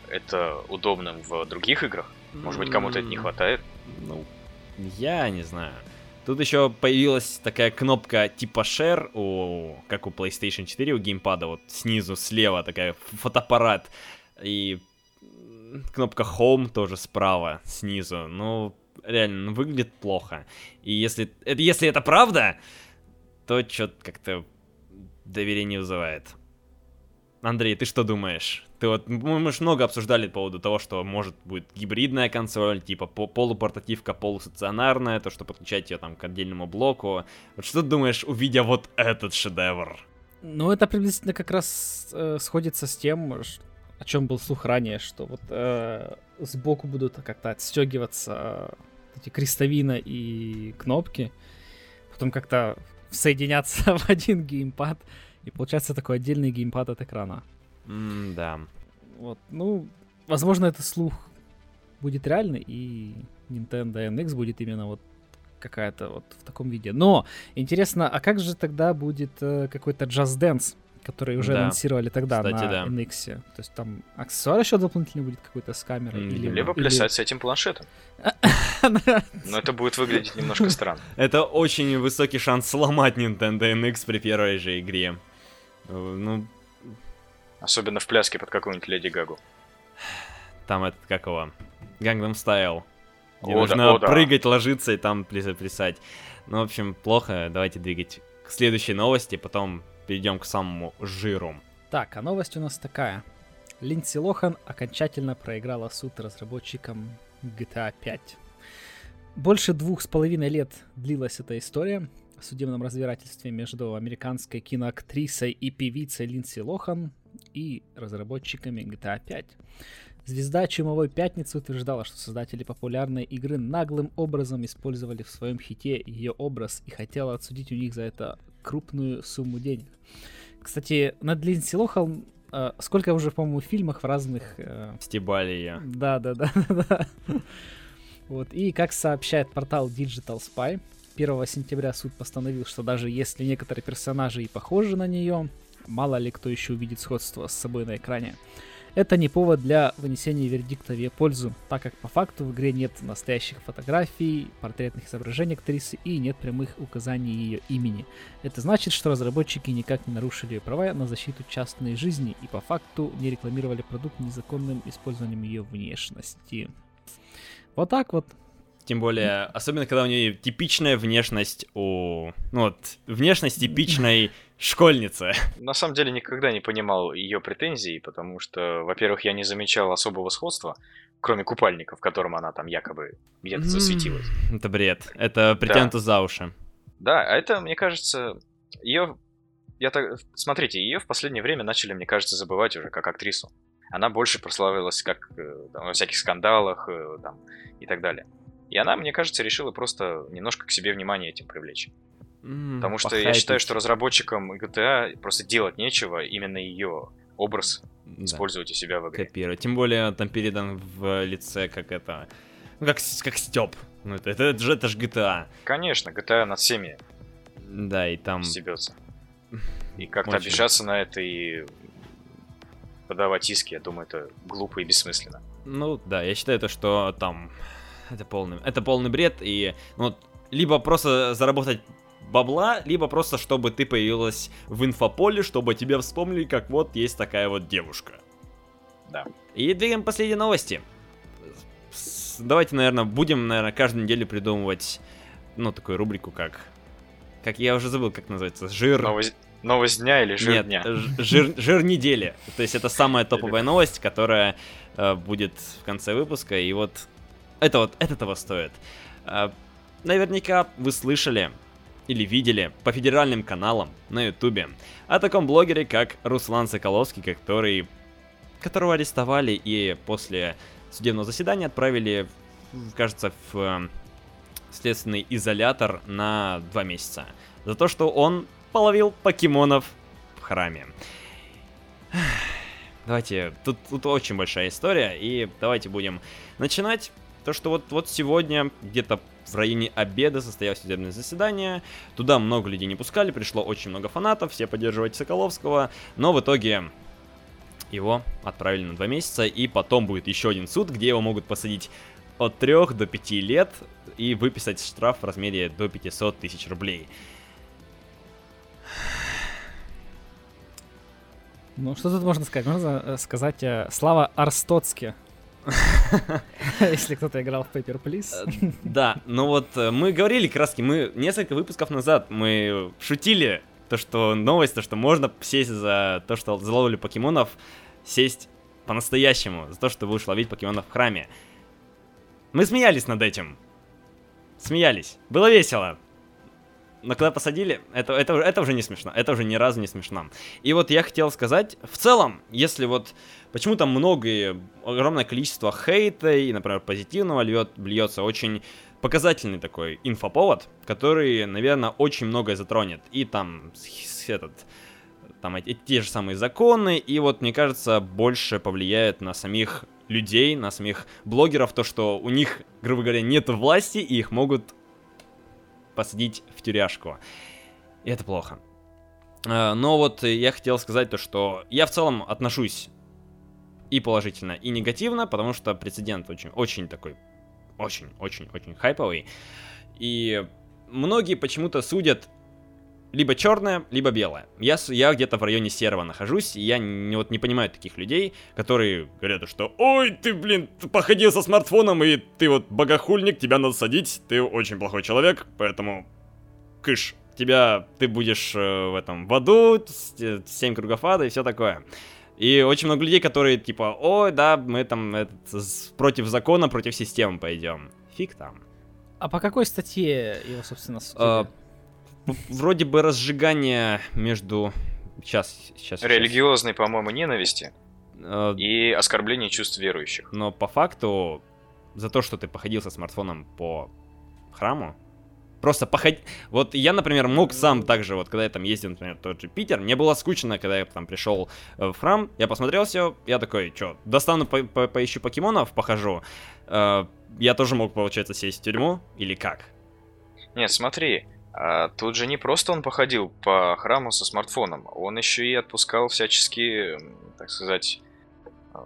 это удобным в других играх. Может быть, кому-то это не хватает. Ну, я не знаю. Тут еще появилась такая кнопка типа Share, у, как у PlayStation 4, у геймпада, вот снизу, слева такая фотоаппарат. И кнопка Home тоже справа, снизу. Ну, реально, ну, выглядит плохо. И если это, если это правда, то что-то как-то доверие не вызывает. Андрей, ты что думаешь? Ты вот, мы, мы ж много обсуждали по поводу того, что может будет гибридная консоль, типа по- полупортативка, полустационарная, то, что подключать ее там к отдельному блоку. Вот что ты думаешь, увидя вот этот шедевр? Ну, это приблизительно как раз э, сходится с тем, о чем был слух ранее, что вот э, сбоку будут как-то отстегиваться э, эти крестовина и кнопки, потом как-то соединяться в один геймпад, И получается такой отдельный геймпад от экрана. М, да. Вот, ну, возможно, этот слух будет реальный, и Nintendo NX будет именно вот какая-то вот в таком виде. Но интересно, а как же тогда будет э, какой-то Just Dance, который уже Да. анонсировали тогда Кстати, на да. NX? То есть там аксессуар еще дополнительный будет какой-то с камерой? М, или, Либо или- плясать с этим планшетом. Но это будет выглядеть немножко странно. Это очень высокий шанс сломать Nintendo NX при первой же игре. Э, Ну, Особенно в пляске под какую-нибудь Леди Гагу. там этот, как его, Gangnam Style. Где О, да, нужно о, да. прыгать, ложиться и там пляс- плясать. Ну, в общем, плохо. Давайте двигать к следующей новости, потом перейдем к самому жиру. Так, а новость у нас такая. Линдси Лохан окончательно проиграла суд разработчикам GTA 5. Больше двух с половиной лет длилась эта история в судебном разбирательстве между американской киноактрисой и певицей Линдси Лохан и разработчиками GTA 5. Звезда Чумовой Пятницы утверждала, что создатели популярной игры наглым образом использовали в своем хите ее образ и хотела отсудить у них за это крупную сумму денег. Кстати, над Линдси Лохан э, сколько уже, по-моему, в фильмах в разных... э, Стебали ее. да, да, да, да. Вот, и как сообщает портал Digital Spy, 1 сентября суд постановил, что даже если некоторые персонажи и похожи на нее, мало ли кто еще увидит сходство с собой на экране. Это не повод для вынесения вердикта в ее пользу, так как по факту в игре нет настоящих фотографий, портретных изображений актрисы и нет прямых указаний ее имени. Это значит, что разработчики никак не нарушили ее права на защиту частной жизни и по факту не рекламировали продукт незаконным использованием ее внешности. Вот так вот. Тем более, особенно когда у нее типичная внешность у... Ну вот, внешность типичной школьницы. На самом деле никогда не понимал ее претензий, потому что, во-первых, я не замечал особого сходства, кроме купальника, в котором она там якобы где-то М. засветилась. Это бред. Это притянуто за уши. Да, а это, мне кажется, ее... Я так... Смотрите, ее в последнее время начали, мне кажется, забывать уже как актрису. Она больше прославилась как э, там, во всяких скандалах э, там, и так далее. И она, мне кажется, решила просто немножко к себе внимание этим привлечь. М, Потому что я считаю, что разработчикам GTA просто делать нечего, именно ее образ Да, использовать у себя в игре. копировать. Тем более, там передан в лице как это... Ну, как, как Степ. Ну, это, это, же, это ж GTA. Конечно, GTA над всеми Да, и там... стебется. И как-то Очень. обижаться на это и подавать иски, я думаю, это глупо и бессмысленно. Ну, да, я считаю то, что там... Это полный, это полный бред, и... Ну, либо просто заработать бабла, либо просто чтобы ты появилась в инфополе, чтобы тебя вспомнили, как вот есть такая вот девушка. Да. И двигаем к последней новости. Давайте, наверное, будем, наверное, каждую неделю придумывать, ну, такую рубрику, как... Как я уже забыл, как называется, жир... Новость, новость дня или жир Нет, дня? жир, жир недели. То есть это самая топовая новость, которая э, будет в конце выпуска. И вот это вот, это того стоит. Э, наверняка вы слышали или видели по федеральным каналам на ютубе о таком блогере, как Руслан Соколовский, который, которого арестовали и после судебного заседания отправили, кажется, в э, следственный изолятор на два месяца. За то, что он половил покемонов в храме. Давайте, тут, тут очень большая история, и давайте будем начинать. То, что вот, вот сегодня, где-то в районе обеда состоялось судебное заседание, туда много людей не пускали, пришло очень много фанатов, все поддерживать Соколовского, но в итоге его отправили на два месяца, и потом будет еще один суд, где его могут посадить от 3 до 5 лет и выписать штраф в размере до 500 тысяч рублей. Ну, что тут можно сказать? Можно э, сказать э, Слава Арстоцке. Если кто-то играл в Paper Please. Да, ну вот э, мы говорили, краски, мы несколько выпусков назад мы шутили, то что новость, то что можно сесть за то, что за покемонов, сесть по-настоящему, за то, что будешь ловить покемонов в храме. Мы смеялись над этим. Смеялись. Было весело. Но когда посадили, это, это, это уже не смешно. Это уже ни разу не смешно. И вот я хотел сказать, в целом, если вот почему там много, и огромное количество хейта и, например, позитивного льет, льется очень показательный такой инфоповод, который, наверное, очень многое затронет. И там этот там эти, те же самые законы, и вот, мне кажется, больше повлияет на самих людей, на самих блогеров, то, что у них, грубо говоря, нет власти, и их могут посадить в тюряшку. И это плохо. А, но вот я хотел сказать то, что я в целом отношусь и положительно, и негативно, потому что прецедент очень, очень такой, очень, очень, очень хайповый. И многие почему-то судят либо черное, либо белое. Я, я где-то в районе серого нахожусь, и я не, вот не понимаю таких людей, которые говорят, что «Ой, ты, блин, походил со смартфоном, и ты вот богохульник, тебя надо садить, ты очень плохой человек, поэтому кыш, тебя, ты будешь э, в этом, в аду, 7 кругов ада и все такое». И очень много людей, которые типа, ой, да, мы там этот, против закона, против системы пойдем. Фиг там. А по какой статье его, собственно, судили? Вроде бы разжигание между... Сейчас, сейчас. Религиозной, по-моему, ненависти. Э, и оскорбление чувств верующих. Но по факту, за то, что ты походил со смартфоном по храму, просто походить. Вот я, например, мог сам также, вот когда я там ездил, например, тот же Питер, мне было скучно, когда я там пришел э, в храм, я посмотрел все, я такой, что, достану, по по поищу покемонов, похожу. Э, я тоже мог, получается, сесть в тюрьму или как? Нет, смотри, а тут же не просто он походил по храму со смартфоном, он еще и отпускал всяческие, так сказать, а,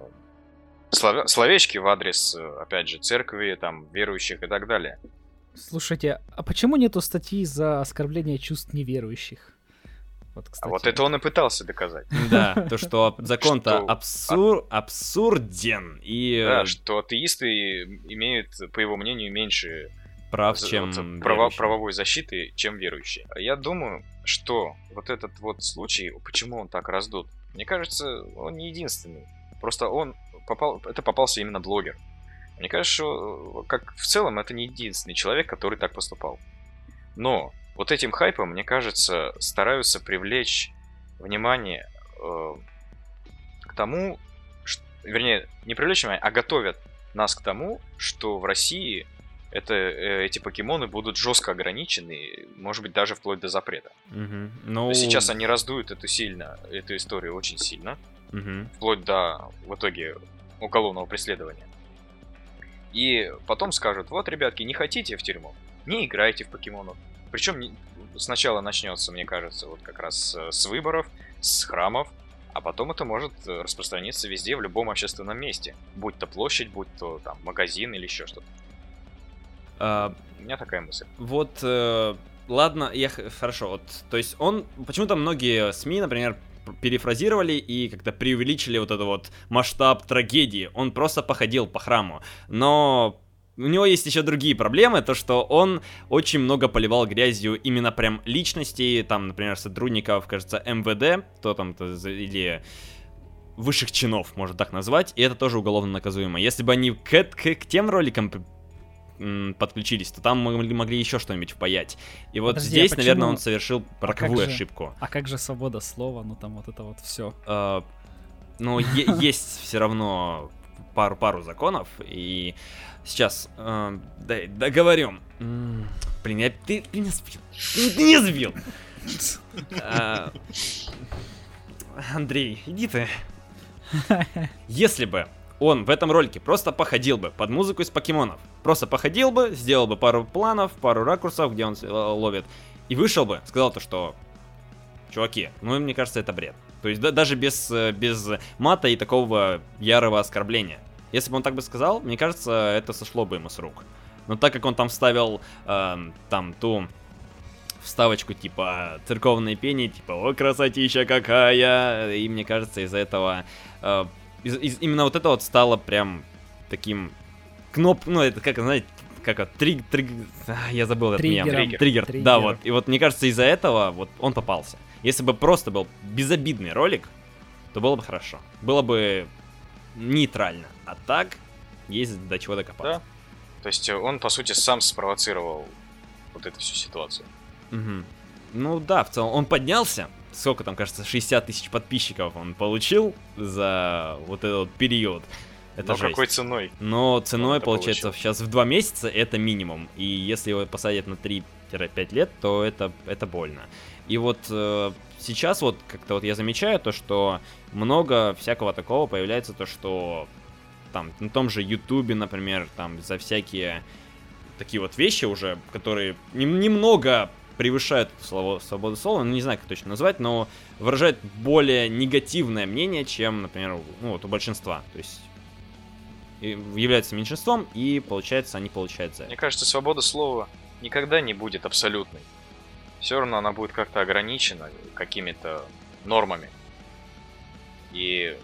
слов... словечки в адрес, опять же, церкви, там, верующих и так далее. Слушайте, а почему нету статьи за оскорбление чувств неверующих? Вот, кстати. А вот это он и пытался доказать. Да, то, что закон-то абсур... абсурден. И... Да, что атеисты имеют, по его мнению, меньше прав, чем право, правовой защиты, чем верующие. Я думаю, что вот этот вот случай, почему он так раздут, мне кажется, он не единственный. Просто он попал, это попался именно блогер. Мне кажется, что как в целом это не единственный человек, который так поступал. Но вот этим хайпом, мне кажется, стараются привлечь внимание э, к тому, что, вернее, не привлечь внимание, а готовят нас к тому, что в России это, э, эти покемоны будут жестко ограничены, может быть, даже вплоть до запрета. Угу. Ну... Сейчас они раздуют эту сильно, эту историю очень сильно, угу. вплоть до, в итоге, уголовного преследования. И потом скажут, вот, ребятки, не хотите в тюрьму, не играйте в покемонов. Причем сначала начнется, мне кажется, вот как раз с выборов, с храмов, а потом это может распространиться везде, в любом общественном месте. Будь то площадь, будь то там магазин или еще что-то. А, У меня такая мысль. Вот, э, ладно, я хорошо, вот, то есть он, почему-то многие СМИ, например, перефразировали и как-то преувеличили вот этот вот масштаб трагедии. Он просто походил по храму. Но у него есть еще другие проблемы, то что он очень много поливал грязью именно прям личностей, там, например, сотрудников, кажется, МВД, кто там, -то, или высших чинов, можно так назвать, и это тоже уголовно наказуемо. Если бы они к, к, к тем роликам подключились, то там могли, могли еще что-нибудь впаять. И вот Подожди, а здесь, а наверное, он совершил роковую а ошибку. А как же свобода слова, ну там вот это вот все. А, ну, есть все равно пару, пару законов, и сейчас, э, да, договорю. Блин, я, ты, ты меня сбил. Ты, не сбил. А, Андрей, иди ты. Если бы он в этом ролике просто походил бы под музыку из покемонов. Просто походил бы, сделал бы пару планов, пару ракурсов, где он э, ловит, и вышел бы, сказал то, что чуваки, ну, мне кажется, это бред. То есть да, даже без, э, без мата и такого ярого оскорбления. Если бы он так бы сказал, мне кажется, это сошло бы ему с рук. Но так как он там вставил э, там ту вставочку типа церковное пение, типа «О, красотища какая!» И мне кажется, из-за этого э, из, из, именно вот это вот стало прям таким кноп, ну это как, знаете, как вот, триг, триг, а, я забыл этот мем. Триггер. Триггер. Триггер. Да, вот. И вот мне кажется, из-за этого вот он попался. Если бы просто был безобидный ролик, то было бы хорошо. Было бы нейтрально. А так, есть до чего докопаться. Да. То есть он, по сути, сам спровоцировал вот эту всю ситуацию. Угу. Ну да, в целом, он поднялся, сколько там, кажется, 60 тысяч подписчиков он получил за вот этот период. Это Но жесть. какой ценой? Но ценой, получается, получил? сейчас в два месяца это минимум. И если его посадят на 3-5 лет, то это, это больно. И вот э, сейчас вот как-то вот я замечаю то, что много всякого такого появляется, то, что там на том же Ютубе, например, там за всякие такие вот вещи уже, которые нем- немного превышают слово, свободу слова, ну не знаю, как точно назвать, но выражают более негативное мнение, чем, например, ну, вот у большинства. То есть являются меньшинством, и получается, они получают за Мне кажется, свобода слова никогда не будет абсолютной. Все равно она будет как-то ограничена какими-то нормами. И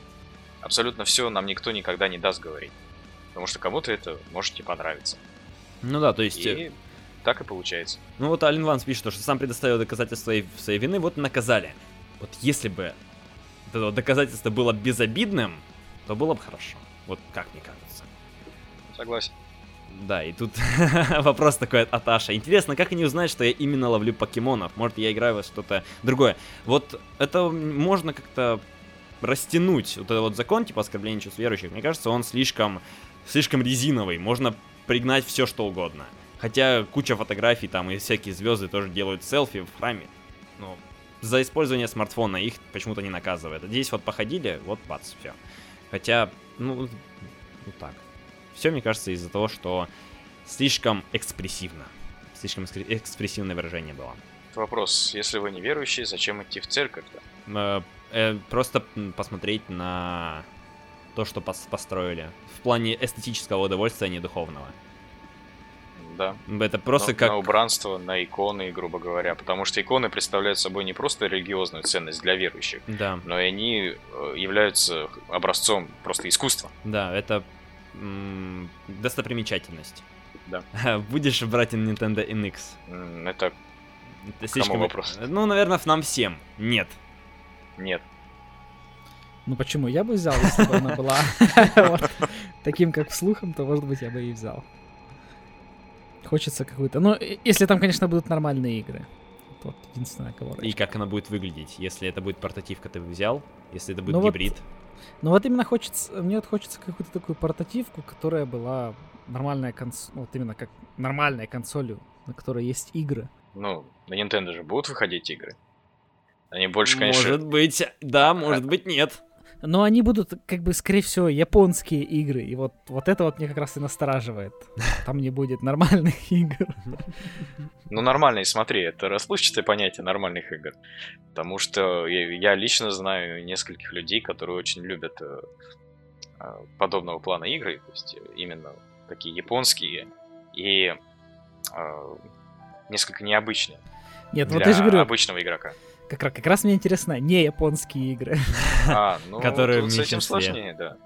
абсолютно все нам никто никогда не даст говорить. Потому что кому-то это может не понравиться. Ну да, то есть... И так и получается. Ну вот Ален Ванс пишет, что сам предоставил доказательства своей, своей вины, вот наказали. Вот если бы это доказательство было безобидным, то было бы хорошо. Вот как мне кажется. Согласен. Да, и тут вопрос такой от Аша. Интересно, как они узнают, что я именно ловлю покемонов? Может, я играю во что-то другое? Вот это можно как-то растянуть. Вот этот вот закон, типа оскорбления чувств верующих, мне кажется, он слишком, слишком резиновый. Можно пригнать все, что угодно. Хотя куча фотографий там и всякие звезды тоже делают селфи в храме. Но за использование смартфона их почему-то не наказывают. Здесь вот походили, вот бац, все. Хотя, ну, ну так. Все, мне кажется, из-за того, что слишком экспрессивно. Слишком экспрессивное выражение было. Вопрос. Если вы не верующий, зачем идти в церковь-то? Э, э, просто посмотреть на то, что пос построили. В плане эстетического удовольствия, а не духовного. Да. Это просто на, как... На убранство, на иконы, грубо говоря. Потому что иконы представляют собой не просто религиозную ценность для верующих, да. но и они э, являются образцом просто искусства. Да, это достопримечательность. Да. Будешь брать Nintendo NX? Это, это слишком... Кому вопрос? Ну, наверное, нам всем. Нет. Нет. Ну почему? Я бы взял, если бы она была таким, как слухом, то, может быть, я бы и взял. Хочется какую-то... Ну, если там, конечно, будут нормальные игры. Вот единственная оговорочка. И как она будет выглядеть? Если это будет портативка, ты бы взял? Если это будет ну гибрид? Вот, ну вот именно хочется... Мне вот хочется какую-то такую портативку, которая была нормальная консоль... Вот именно как нормальная консолью, на которой есть игры. Ну, на Nintendo же будут выходить игры. Они больше, конечно... Может быть, да, может быть, нет. Но они будут, как бы, скорее всего, японские игры. И вот, вот это вот мне как раз и настораживает. Там не будет нормальных игр. Ну, нормальные, смотри, это расплывчатое понятие нормальных игр. Потому что я, лично знаю нескольких людей, которые очень любят э, э, подобного плана игры. То есть именно такие японские и э, несколько необычные. Нет, вот я же говорю... обычного игрока. Как, раз, как раз мне интересно, не японские игры. А, ну, которые тут с этим сложнее, да.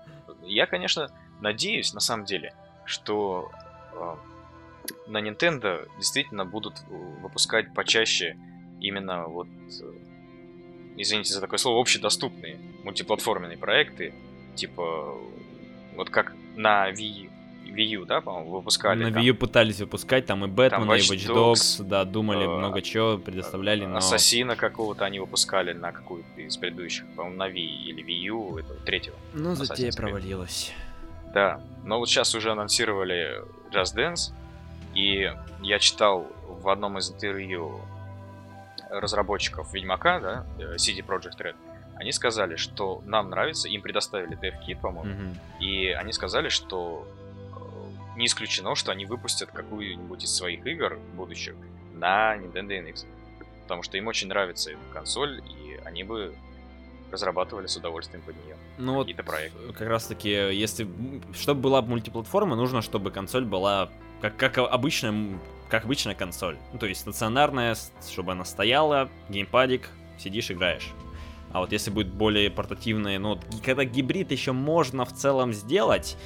Я, конечно, надеюсь, на самом деле, что э, на Nintendo действительно будут выпускать почаще именно вот, э, извините за такое слово, общедоступные мультиплатформенные проекты, типа вот как на Wii Wii U, да, по-моему, выпускали. На Wii U пытались выпускать, там и Бэтмен, и Watch Dogs, да, думали, э, много чего предоставляли, но... Ассасина какого-то они выпускали на какую-то из предыдущих, по-моему, на Wii или Wii U, этого третьего. Ну, затея провалилась. Да, но вот сейчас уже анонсировали Just Dance, и я читал в одном из интервью разработчиков Ведьмака, да, э, CD Projekt Red, они сказали, что нам нравится, им предоставили DevKit, по-моему, mm-hmm. и они сказали, что не исключено, что они выпустят какую-нибудь из своих игр будущих на Nintendo NX. Потому что им очень нравится эта консоль, и они бы разрабатывали с удовольствием под нее ну какие-то вот проекты. Как раз таки, если чтобы была мультиплатформа, нужно, чтобы консоль была как, как обычная, как обычная консоль. Ну, то есть стационарная, чтобы она стояла, геймпадик, сидишь, играешь. А вот если будет более портативная, ну, когда гибрид еще можно в целом сделать,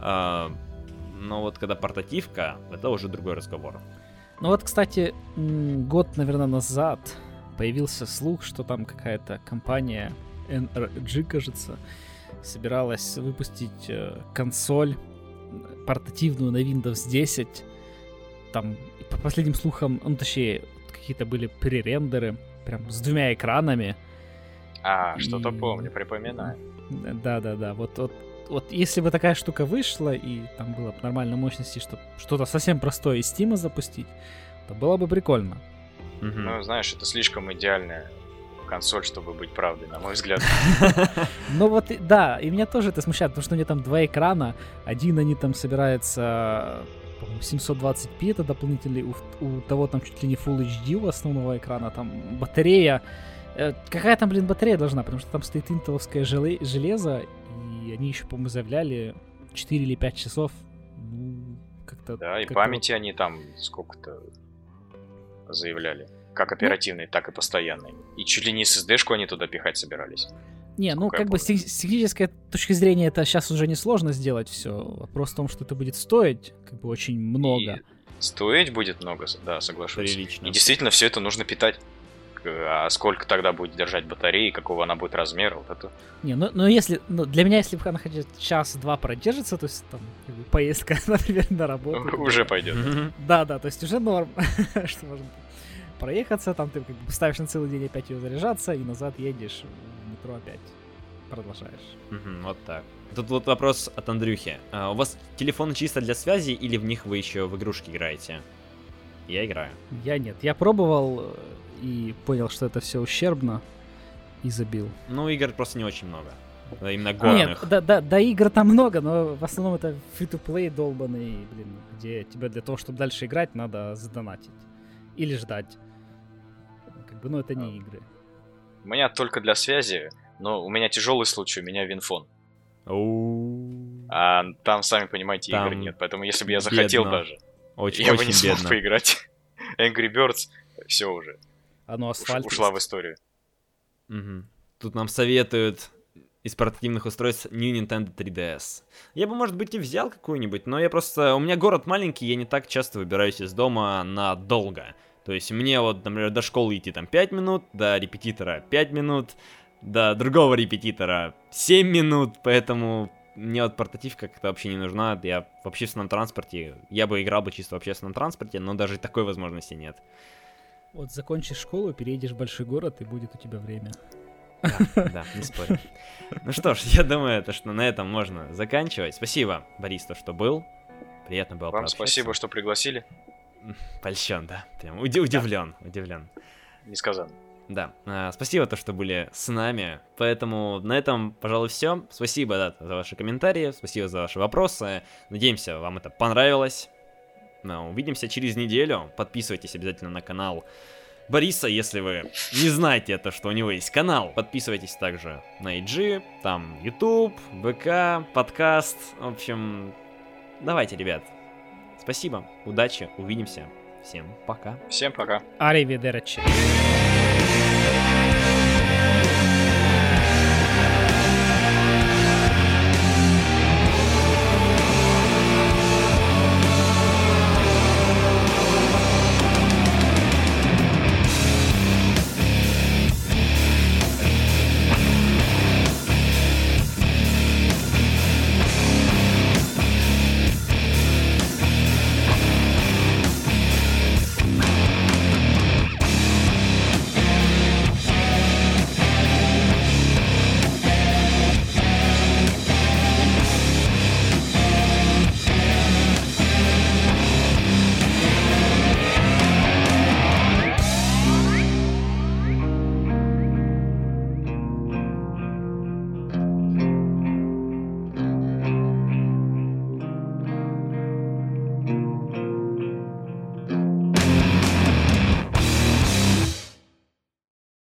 э, но вот когда портативка, это уже другой разговор. Ну вот, кстати, год, наверное, назад появился слух, что там какая-то компания NRG, кажется, собиралась выпустить э, консоль портативную на Windows 10. Там, по последним слухам, ну, точнее, какие-то были пререндеры, прям с двумя экранами. А, и... что-то помню, припоминаю. Да-да-да, вот, вот вот если бы такая штука вышла, и там было бы нормальной мощности, чтобы что-то совсем простое из Стима запустить, то было бы прикольно. Мгм. Ну, знаешь, это слишком идеальная консоль, чтобы быть правдой, на мой взгляд. Ну вот, да, и меня тоже это смущает, потому что у меня там два экрана. Один они там собирается, по-моему, 720p, это дополнительный, у, у того там чуть ли не Full HD у основного экрана, там батарея. Э, какая там, блин, батарея должна, потому что там стоит интеловское желе- железо, и они еще, по-моему, заявляли 4 или 5 часов. Ну, как-то... Да, и памяти они там сколько-то заявляли. Как оперативной, так и постоянной. И чуть ли не SSD-шку они туда пихать собирались. Не, ну как бы с тех- с технической точки зрения это сейчас уже несложно сделать все. Вопрос в том, что это будет стоить как бы очень много. И стоить будет много, да, соглашусь. Прилично. И действительно, все это нужно питать. К- А сколько тогда будет держать батареи, какого она будет размера, вот это... Не, ну, ну если, ну, для меня, если бы она хотя час-два продержится, то есть там поездка, например, на работу. Уже пойдет. Да, да, то есть уже норм, что можно проехаться, там ты как бы ставишь на целый день опять ее заряжаться, и назад едешь в метро опять продолжаешь. Вот так. Тут вот вопрос от Андрюхи. А, У вас телефоны чисто для связи или в них вы еще в игрушки играете? Я играю. Я нет, я пробовал э, и понял, что это все ущербно, и забил. Ну, игр просто не очень много. Именно Нет, годных. да, да, да, игр там много, но в основном это free-to-play долбанный, блин, где тебе для того, чтобы дальше играть, надо задонатить. Или ждать. Как бы, ну, это не игры. У меня только для связи, но у меня тяжелый случай, у меня винфон. А там, сами понимаете, игр Там нет. Поэтому если бы я захотел бедно. даже, Очень, я бы очень не смог бедно. поиграть. Angry Birds, все уже. Оно уш- асфальт. ушла в историю. Мгм. Тут нам советуют из портативных устройств New Nintendo 3DS. Я бы, может быть, и взял какую-нибудь, но я просто... У меня город маленький, я не так часто выбираюсь из дома надолго. То есть мне вот, например, до школы идти там 5 минут, до репетитора 5 минут, до другого репетитора 7 минут, поэтому мне вот портативка как-то вообще не нужна. Я в общественном транспорте, я бы играл бы чисто в общественном транспорте, но даже такой возможности нет. Вот закончишь школу, переедешь в большой город, и будет у тебя время. Да, да, не спорю. Ну что ж, я думаю, то, что на этом можно заканчивать. Спасибо, Борис, то, что был. Приятно было Вам спасибо, что пригласили. Польщен, да. Прям уди- удивлен, удивлен. Несказанно. Да, а, спасибо, то, что были с нами. Поэтому на этом, пожалуй, все. Спасибо, да, за ваши комментарии, спасибо за ваши вопросы. Надеемся, вам это понравилось. Увидимся через неделю. Подписывайтесь обязательно на канал Бориса, если вы не знаете то, что у него есть канал. Подписывайтесь также на IG, там YouTube, ВК, подкаст. В общем, давайте, ребят. Спасибо, удачи, увидимся. Всем пока. Всем пока. Аривидерчи.